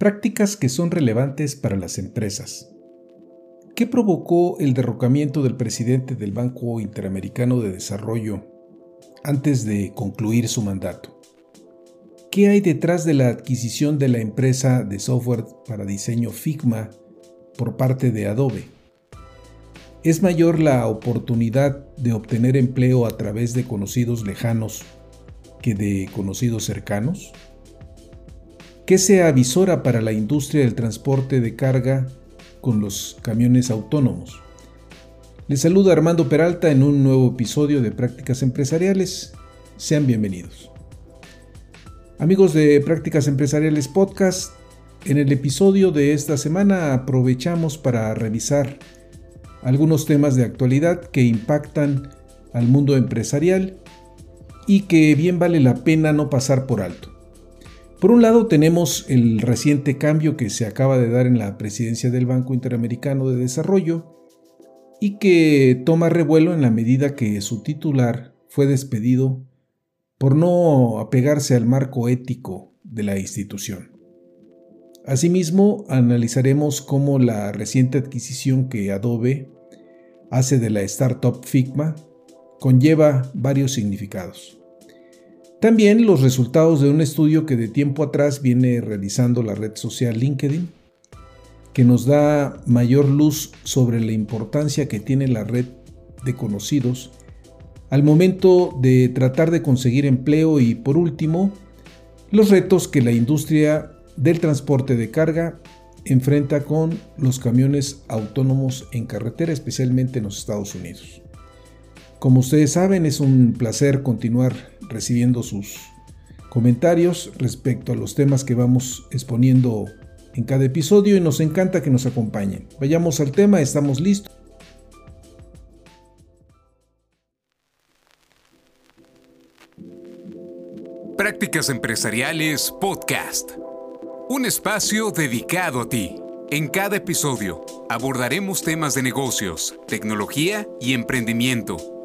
Prácticas que son relevantes para las empresas. ¿Qué provocó el derrocamiento del presidente del Banco Interamericano de Desarrollo antes de concluir su mandato? ¿Qué hay detrás de la adquisición de la empresa de software para diseño Figma por parte de Adobe? ¿Es mayor la oportunidad de obtener empleo a través de conocidos lejanos que de conocidos cercanos? ¿Qué se avisora para la industria del transporte de carga con los camiones autónomos? Les saluda Armando Peralta en un nuevo episodio de Prácticas Empresariales. Sean bienvenidos. Amigos de Prácticas Empresariales Podcast, en el episodio de esta semana aprovechamos para revisar algunos temas de actualidad que impactan al mundo empresarial y que bien vale la pena no pasar por alto. Por un lado tenemos el reciente cambio que se acaba de dar en la presidencia del Banco Interamericano de Desarrollo y que toma revuelo en la medida que su titular fue despedido por no apegarse al marco ético de la institución. Asimismo, analizaremos cómo la reciente adquisición que Adobe hace de la startup Figma conlleva varios significados. También los resultados de un estudio que de tiempo atrás viene realizando la red social LinkedIn, que nos da mayor luz sobre la importancia que tiene la red de conocidos al momento de tratar de conseguir empleo y por último, los retos que la industria del transporte de carga enfrenta con los camiones autónomos en carretera, especialmente en los Estados Unidos. Como ustedes saben, es un placer continuar recibiendo sus comentarios respecto a los temas que vamos exponiendo en cada episodio y nos encanta que nos acompañen. Vayamos al tema, estamos listos. Prácticas Empresariales Podcast. Un espacio dedicado a ti. En cada episodio abordaremos temas de negocios, tecnología y emprendimiento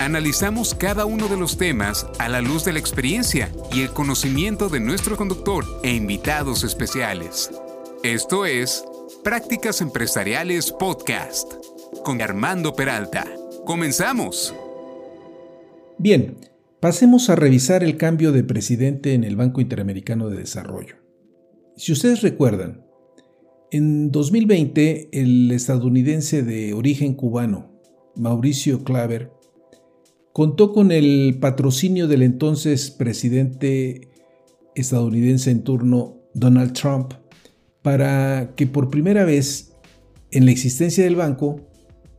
Analizamos cada uno de los temas a la luz de la experiencia y el conocimiento de nuestro conductor e invitados especiales. Esto es Prácticas Empresariales Podcast con Armando Peralta. Comenzamos. Bien, pasemos a revisar el cambio de presidente en el Banco Interamericano de Desarrollo. Si ustedes recuerdan, en 2020 el estadounidense de origen cubano, Mauricio Claver, contó con el patrocinio del entonces presidente estadounidense en turno, Donald Trump, para que por primera vez en la existencia del banco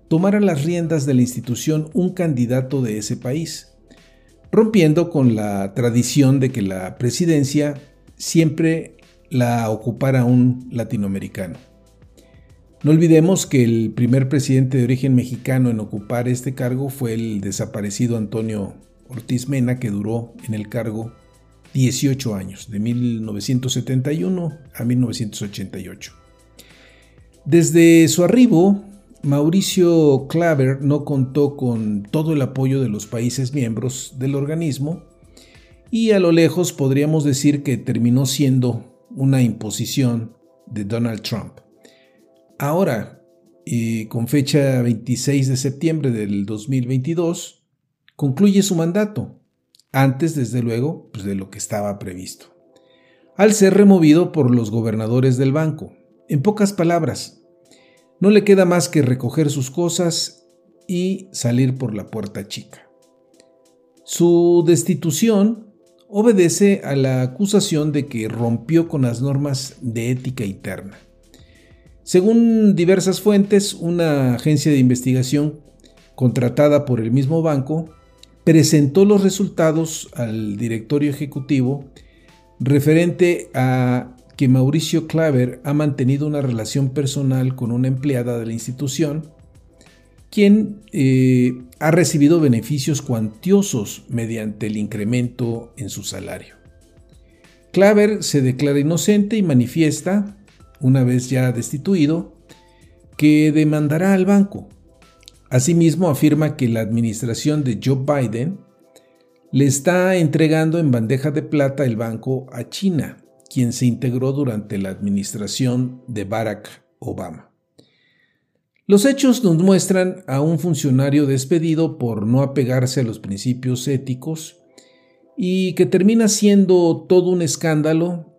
tomara las riendas de la institución un candidato de ese país, rompiendo con la tradición de que la presidencia siempre la ocupara un latinoamericano. No olvidemos que el primer presidente de origen mexicano en ocupar este cargo fue el desaparecido Antonio Ortiz Mena, que duró en el cargo 18 años, de 1971 a 1988. Desde su arribo, Mauricio Claver no contó con todo el apoyo de los países miembros del organismo y a lo lejos podríamos decir que terminó siendo una imposición de Donald Trump. Ahora, con fecha 26 de septiembre del 2022, concluye su mandato, antes desde luego pues, de lo que estaba previsto, al ser removido por los gobernadores del banco. En pocas palabras, no le queda más que recoger sus cosas y salir por la puerta chica. Su destitución obedece a la acusación de que rompió con las normas de ética interna según diversas fuentes, una agencia de investigación contratada por el mismo banco presentó los resultados al directorio ejecutivo referente a que Mauricio Claver ha mantenido una relación personal con una empleada de la institución quien eh, ha recibido beneficios cuantiosos mediante el incremento en su salario. Claver se declara inocente y manifiesta, una vez ya destituido, que demandará al banco. Asimismo, afirma que la administración de Joe Biden le está entregando en bandeja de plata el banco a China, quien se integró durante la administración de Barack Obama. Los hechos nos muestran a un funcionario despedido por no apegarse a los principios éticos y que termina siendo todo un escándalo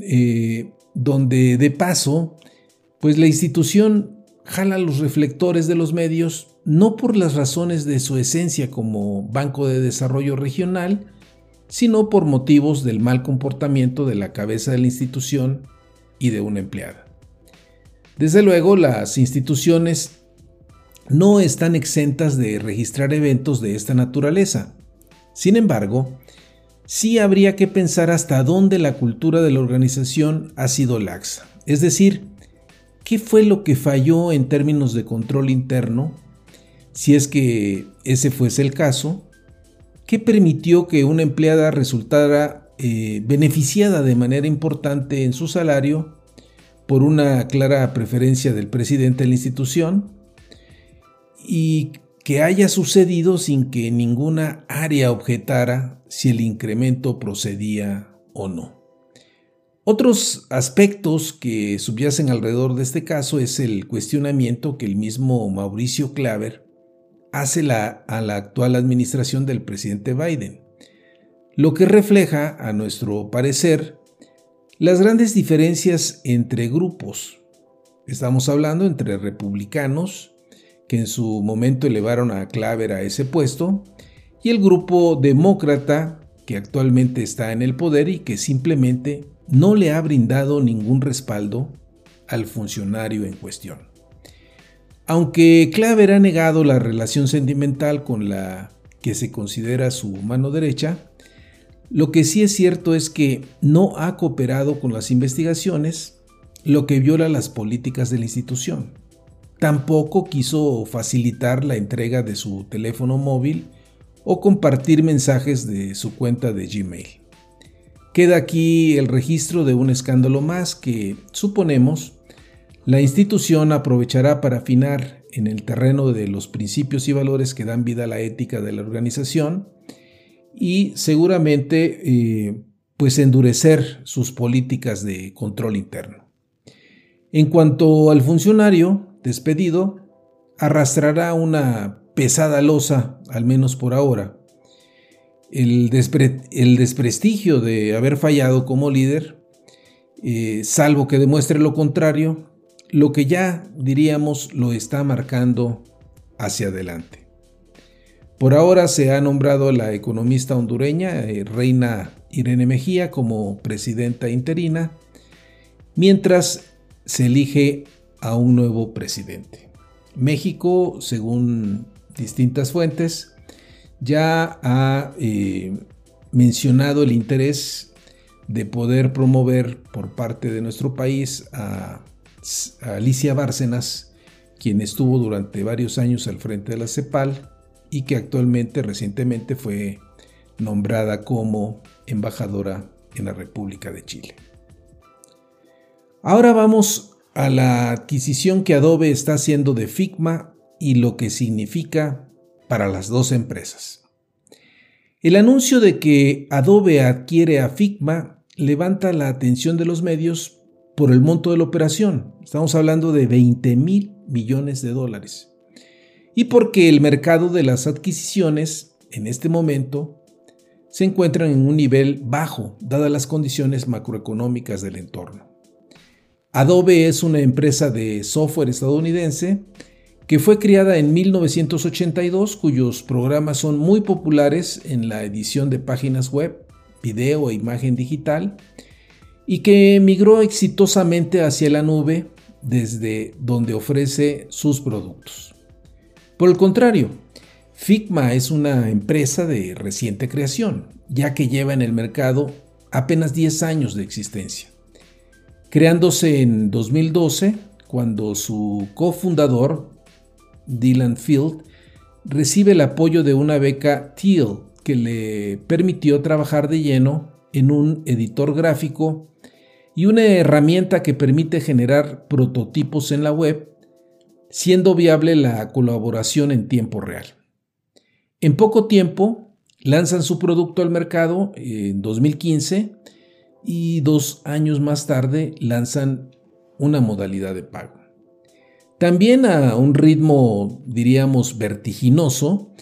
eh, donde de paso, pues la institución jala los reflectores de los medios no por las razones de su esencia como Banco de Desarrollo Regional, sino por motivos del mal comportamiento de la cabeza de la institución y de una empleada. Desde luego, las instituciones no están exentas de registrar eventos de esta naturaleza. Sin embargo, sí habría que pensar hasta dónde la cultura de la organización ha sido laxa. Es decir, ¿qué fue lo que falló en términos de control interno? Si es que ese fuese el caso, ¿qué permitió que una empleada resultara eh, beneficiada de manera importante en su salario por una clara preferencia del presidente de la institución y que haya sucedido sin que ninguna área objetara si el incremento procedía o no. Otros aspectos que subyacen alrededor de este caso es el cuestionamiento que el mismo Mauricio Claver hace a la actual administración del presidente Biden, lo que refleja, a nuestro parecer, las grandes diferencias entre grupos. Estamos hablando entre republicanos, que en su momento elevaron a Claver a ese puesto, y el grupo demócrata, que actualmente está en el poder y que simplemente no le ha brindado ningún respaldo al funcionario en cuestión. Aunque Claver ha negado la relación sentimental con la que se considera su mano derecha, lo que sí es cierto es que no ha cooperado con las investigaciones, lo que viola las políticas de la institución. Tampoco quiso facilitar la entrega de su teléfono móvil o compartir mensajes de su cuenta de Gmail. Queda aquí el registro de un escándalo más que, suponemos, la institución aprovechará para afinar en el terreno de los principios y valores que dan vida a la ética de la organización y seguramente eh, pues endurecer sus políticas de control interno. En cuanto al funcionario despedido, arrastrará una pesada losa, al menos por ahora. El, desprestigio de haber fallado como líder, eh, salvo que demuestre lo contrario, lo que ya diríamos lo está marcando hacia adelante. Por ahora se ha nombrado a la economista hondureña eh, Reina Irene Mejía como presidenta interina, mientras se elige a un nuevo presidente. México, según distintas fuentes, ya ha eh, mencionado el interés de poder promover por parte de nuestro país a, a Alicia Bárcenas, quien estuvo durante varios años al frente de la CEPAL, y que actualmente recientemente fue nombrada como embajadora en la República de Chile. Ahora vamos a la adquisición que Adobe está haciendo de Figma y lo que significa para las dos empresas. El anuncio de que Adobe adquiere a Figma levanta la atención de los medios por el monto de la operación. Estamos hablando de 20 mil millones de dólares y porque el mercado de las adquisiciones en este momento se encuentra en un nivel bajo, dadas las condiciones macroeconómicas del entorno. Adobe es una empresa de software estadounidense que fue creada en 1982, cuyos programas son muy populares en la edición de páginas web, video e imagen digital, y que migró exitosamente hacia la nube desde donde ofrece sus productos. Por el contrario, Figma es una empresa de reciente creación, ya que lleva en el mercado apenas 10 años de existencia. Creándose en 2012, cuando su cofundador, Dylan Field, recibe el apoyo de una beca Teal que le permitió trabajar de lleno en un editor gráfico y una herramienta que permite generar prototipos en la web, siendo viable la colaboración en tiempo real. En poco tiempo lanzan su producto al mercado en 2015 y dos años más tarde lanzan una modalidad de pago. También a un ritmo, diríamos, vertiginoso,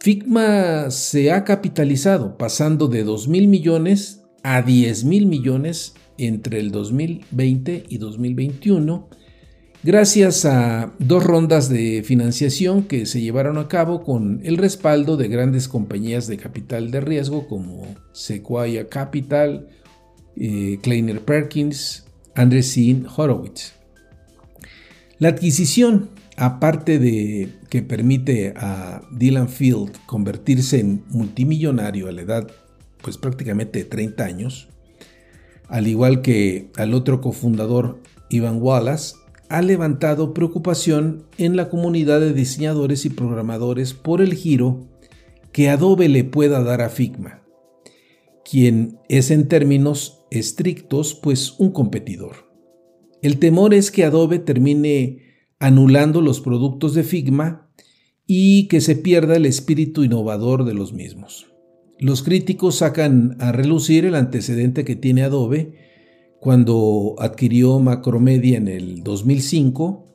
Figma se ha capitalizado pasando de 2 mil millones a 10 mil millones entre el 2020 y 2021, gracias a dos rondas de financiación que se llevaron a cabo con el respaldo de grandes compañías de capital de riesgo como Sequoia Capital, eh, Kleiner Perkins, Andreessen Horowitz. La adquisición aparte de que permite a Dylan Field convertirse en multimillonario a la edad pues prácticamente de 30 años, al igual que al otro cofundador Ivan Wallace, ha levantado preocupación en la comunidad de diseñadores y programadores por el giro que Adobe le pueda dar a Figma, quien es en términos estrictos pues un competidor. El temor es que Adobe termine anulando los productos de Figma y que se pierda el espíritu innovador de los mismos. Los críticos sacan a relucir el antecedente que tiene Adobe cuando adquirió Macromedia en el 2005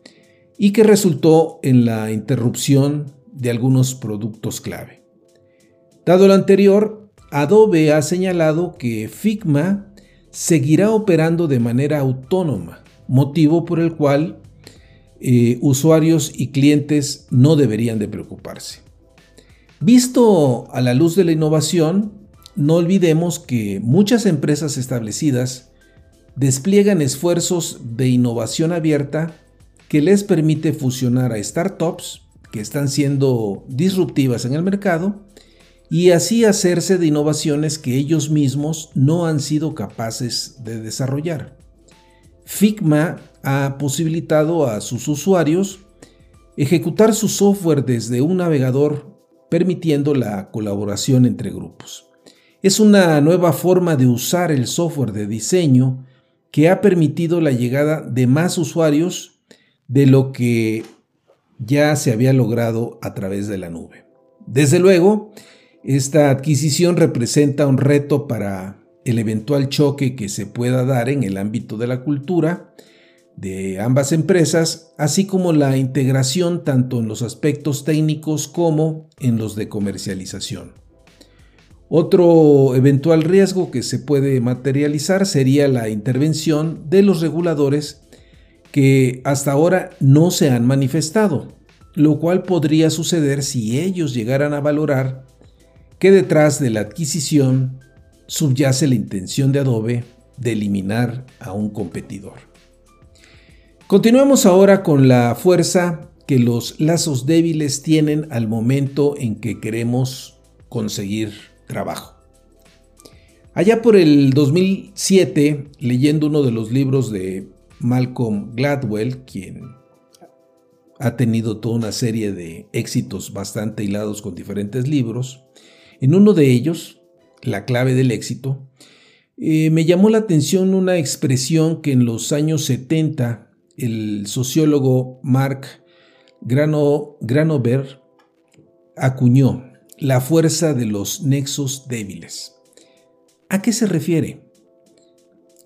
y que resultó en la interrupción de algunos productos clave. Dado lo anterior, Adobe ha señalado que Figma seguirá operando de manera autónoma, motivo por el cual eh, usuarios y clientes no deberían de preocuparse. Visto a la luz de la innovación, no olvidemos que muchas empresas establecidas despliegan esfuerzos de innovación abierta que les permite fusionar a startups que están siendo disruptivas en el mercado y así hacerse de innovaciones que ellos mismos no han sido capaces de desarrollar. Figma ha posibilitado a sus usuarios ejecutar su software desde un navegador permitiendo la colaboración entre grupos. Es una nueva forma de usar el software de diseño que ha permitido la llegada de más usuarios de lo que ya se había logrado a través de la nube. Desde luego, esta adquisición representa un reto para el eventual choque que se pueda dar en el ámbito de la cultura de ambas empresas, así como la integración tanto en los aspectos técnicos como en los de comercialización. Otro eventual riesgo que se puede materializar sería la intervención de los reguladores que hasta ahora no se han manifestado, lo cual podría suceder si ellos llegaran a valorar que detrás de la adquisición subyace la intención de Adobe de eliminar a un competidor. Continuemos ahora con la fuerza que los lazos débiles tienen al momento en que queremos conseguir trabajo. Allá por el 2007, leyendo uno de los libros de Malcolm Gladwell, quien ha tenido toda una serie de éxitos bastante hilados con diferentes libros, en uno de ellos, La clave del éxito, eh, me llamó la atención una expresión que en los años 70 el sociólogo Mark Granover acuñó la fuerza de los nexos débiles. ¿A qué se refiere?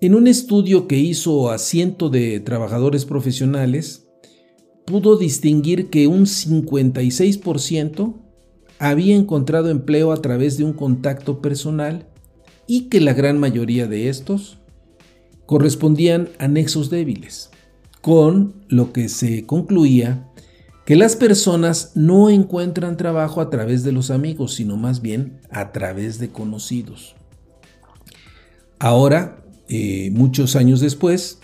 En un estudio que hizo a ciento de trabajadores profesionales, pudo distinguir que un 56% había encontrado empleo a través de un contacto personal y que la gran mayoría de estos correspondían a nexos débiles con lo que se concluía que las personas no encuentran trabajo a través de los amigos, sino más bien a través de conocidos. Ahora, eh, muchos años después,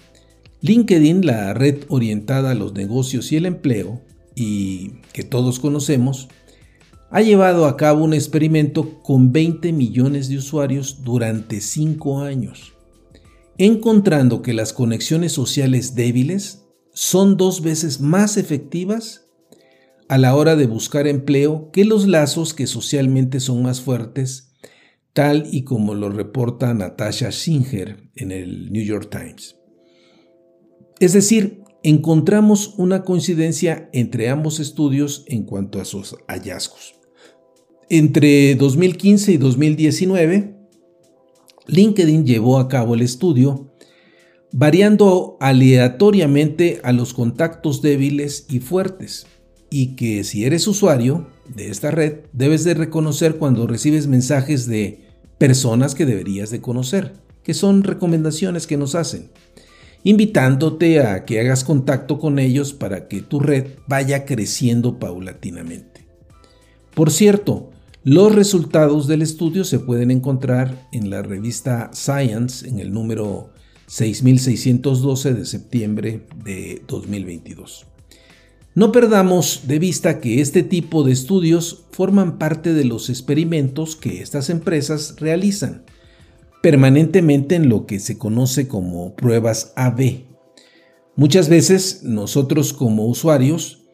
LinkedIn, la red orientada a los negocios y el empleo, y que todos conocemos, ha llevado a cabo un experimento con 20 millones de usuarios durante 5 años encontrando que las conexiones sociales débiles son dos veces más efectivas a la hora de buscar empleo que los lazos que socialmente son más fuertes, tal y como lo reporta Natasha Singer en el New York Times. Es decir, encontramos una coincidencia entre ambos estudios en cuanto a sus hallazgos. Entre 2015 y 2019, LinkedIn llevó a cabo el estudio variando aleatoriamente a los contactos débiles y fuertes, y que si eres usuario de esta red, debes de reconocer cuando recibes mensajes de personas que deberías de conocer, que son recomendaciones que nos hacen, invitándote a que hagas contacto con ellos para que tu red vaya creciendo paulatinamente. Por cierto, los resultados del estudio se pueden encontrar en la revista Science en el número 6612 de septiembre de 2022. No perdamos de vista que este tipo de estudios forman parte de los experimentos que estas empresas realizan permanentemente en lo que se conoce como pruebas AB. Muchas veces nosotros como usuarios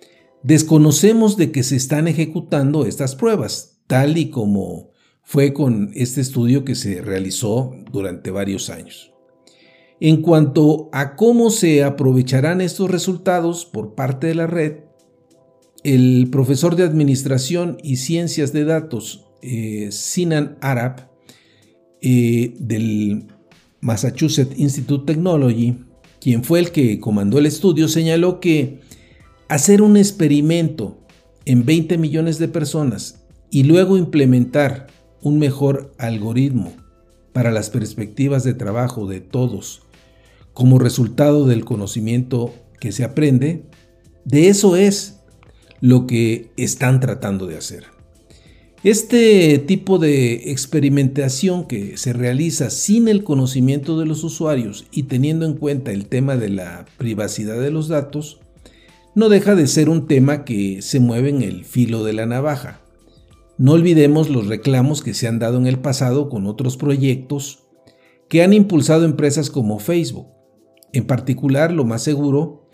desconocemos de que se están ejecutando estas pruebas, tal y como fue con este estudio que se realizó durante varios años. En cuanto a cómo se aprovecharán estos resultados por parte de la red, el profesor de Administración y Ciencias de Datos, eh, Sinan Arab, eh, del Massachusetts Institute of Technology, quien fue el que comandó el estudio, señaló que hacer un experimento en 20 millones de personas y luego implementar un mejor algoritmo para las perspectivas de trabajo de todos como resultado del conocimiento que se aprende, de eso es lo que están tratando de hacer. Este tipo de experimentación que se realiza sin el conocimiento de los usuarios y teniendo en cuenta el tema de la privacidad de los datos, no deja de ser un tema que se mueve en el filo de la navaja. No olvidemos los reclamos que se han dado en el pasado con otros proyectos que han impulsado empresas como Facebook, en particular, lo más seguro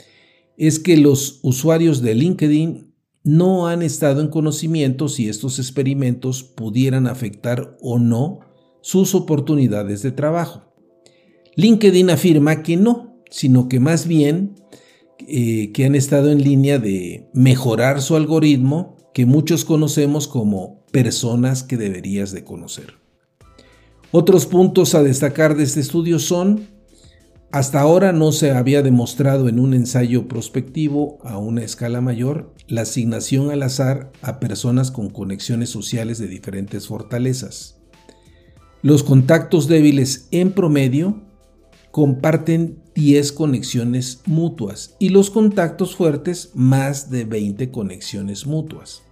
es que los usuarios de LinkedIn no han estado en conocimiento si estos experimentos pudieran afectar o no sus oportunidades de trabajo. LinkedIn afirma que no, sino que más bien eh, que han estado en línea de mejorar su algoritmo que muchos conocemos como personas que deberías de conocer. Otros puntos a destacar de este estudio son hasta ahora no se había demostrado en un ensayo prospectivo a una escala mayor la asignación al azar a personas con conexiones sociales de diferentes fortalezas. Los contactos débiles en promedio comparten 10 conexiones mutuas y los contactos fuertes más de 20 conexiones mutuas.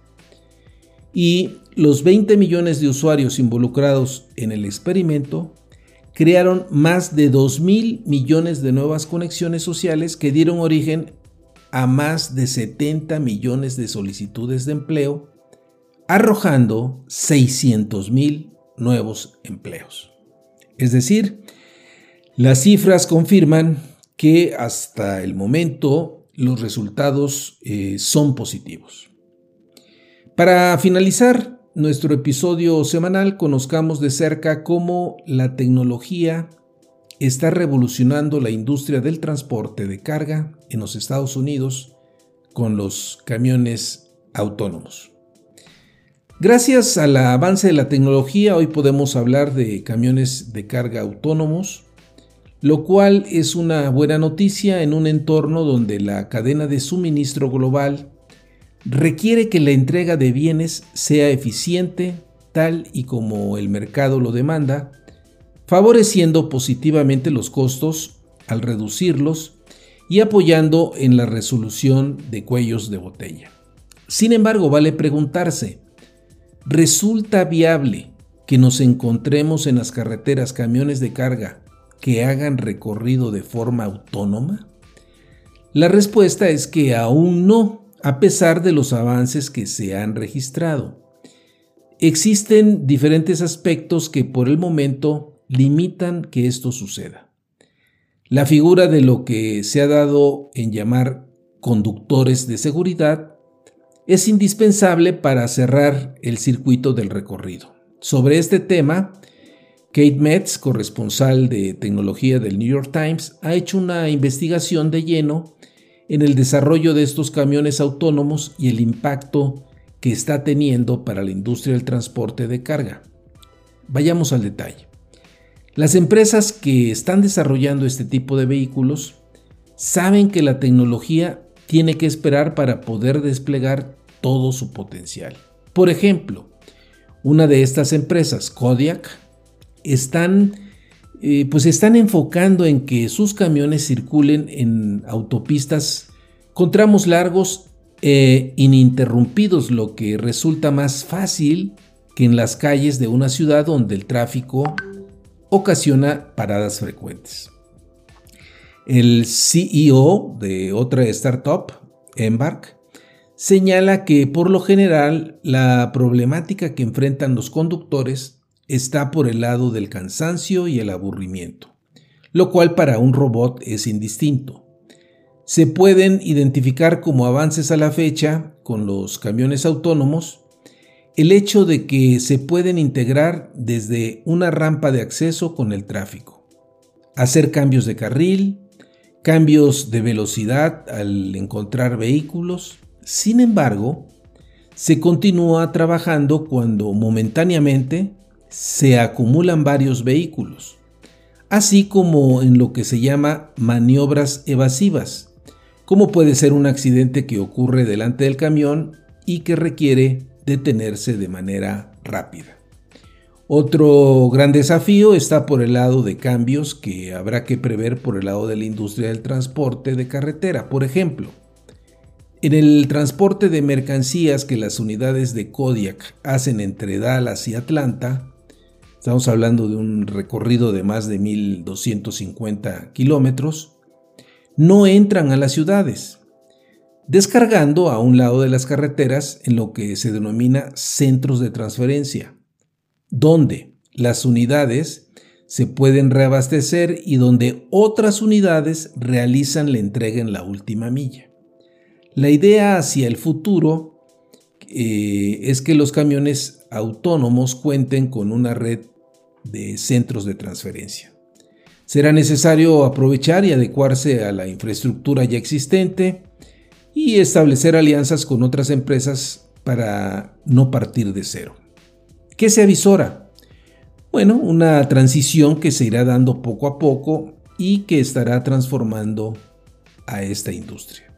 Y los 20 millones de usuarios involucrados en el experimento crearon más de 2 mil millones de nuevas conexiones sociales que dieron origen a más de 70 millones de solicitudes de empleo, arrojando 600 mil nuevos empleos. Es decir, las cifras confirman que hasta el momento los resultados eh, son positivos. Para finalizar, nuestro episodio semanal conozcamos de cerca cómo la tecnología está revolucionando la industria del transporte de carga en los Estados Unidos con los camiones autónomos. Gracias al avance de la tecnología, hoy podemos hablar de camiones de carga autónomos, lo cual es una buena noticia en un entorno donde la cadena de suministro global requiere que la entrega de bienes sea eficiente, tal y como el mercado lo demanda, favoreciendo positivamente los costos al reducirlos y apoyando en la resolución de cuellos de botella. Sin embargo, vale preguntarse, ¿resulta viable que nos encontremos en las carreteras camiones de carga que hagan recorrido de forma autónoma? La respuesta es que aún no, a pesar de los avances que se han registrado. Existen diferentes aspectos que por el momento limitan que esto suceda. La figura de lo que se ha dado en llamar conductores de seguridad es indispensable para cerrar el circuito del recorrido. Sobre este tema, Kate Metz, corresponsal de tecnología del New York Times, ha hecho una investigación de lleno en el desarrollo de estos camiones autónomos y el impacto que está teniendo para la industria del transporte de carga. Vayamos al detalle. Las empresas que están desarrollando este tipo de vehículos saben que la tecnología tiene que esperar para poder desplegar todo su potencial. Por ejemplo, una de estas empresas, Kodiak, están, eh, pues están enfocando en que sus camiones circulen en autopistas con tramos largos e ininterrumpidos, lo que resulta más fácil que en las calles de una ciudad donde el tráfico ocasiona paradas frecuentes. El CEO de otra startup, Embark, señala que por lo general la problemática que enfrentan los conductores está por el lado del cansancio y el aburrimiento, lo cual para un robot es indistinto. Se pueden identificar como avances a la fecha con los camiones autónomos el hecho de que se pueden integrar desde una rampa de acceso con el tráfico, hacer cambios de carril, cambios de velocidad al encontrar vehículos. Sin embargo, se continúa trabajando cuando momentáneamente se acumulan varios vehículos, así como en lo que se llama maniobras evasivas, como puede ser un accidente que ocurre delante del camión y que requiere detenerse de manera rápida. Otro gran desafío está por el lado de cambios que habrá que prever por el lado de la industria del transporte de carretera. Por ejemplo, en el transporte de mercancías que las unidades de Kodiak hacen entre Dallas y Atlanta, estamos hablando de un recorrido de más de 1.250 kilómetros, no entran a las ciudades, descargando a un lado de las carreteras en lo que se denomina centros de transferencia donde las unidades se pueden reabastecer y donde otras unidades realizan la entrega en la última milla. La idea hacia el futuro eh, es que los camiones autónomos cuenten con una red de centros de transferencia. Será necesario aprovechar y adecuarse a la infraestructura ya existente y establecer alianzas con otras empresas para no partir de cero. ¿Qué se avisora? Bueno, una transición que se irá dando poco a poco y que estará transformando a esta industria.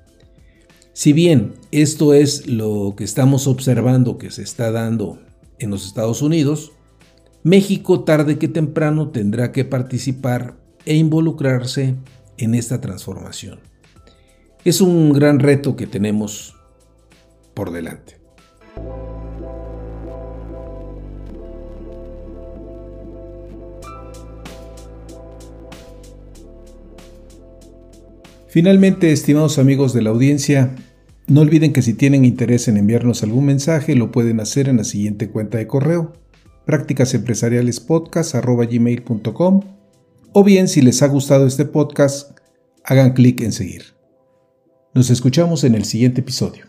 Si bien esto es lo que estamos observando que se está dando en los Estados Unidos, México tarde que temprano tendrá que participar e involucrarse en esta transformación. Es un gran reto que tenemos por delante. Finalmente, estimados amigos de la audiencia, no olviden que si tienen interés en enviarnos algún mensaje, lo pueden hacer en la siguiente cuenta de correo, prácticasempresarialespodcast.com o bien si les ha gustado este podcast, hagan clic en seguir. Nos escuchamos en el siguiente episodio.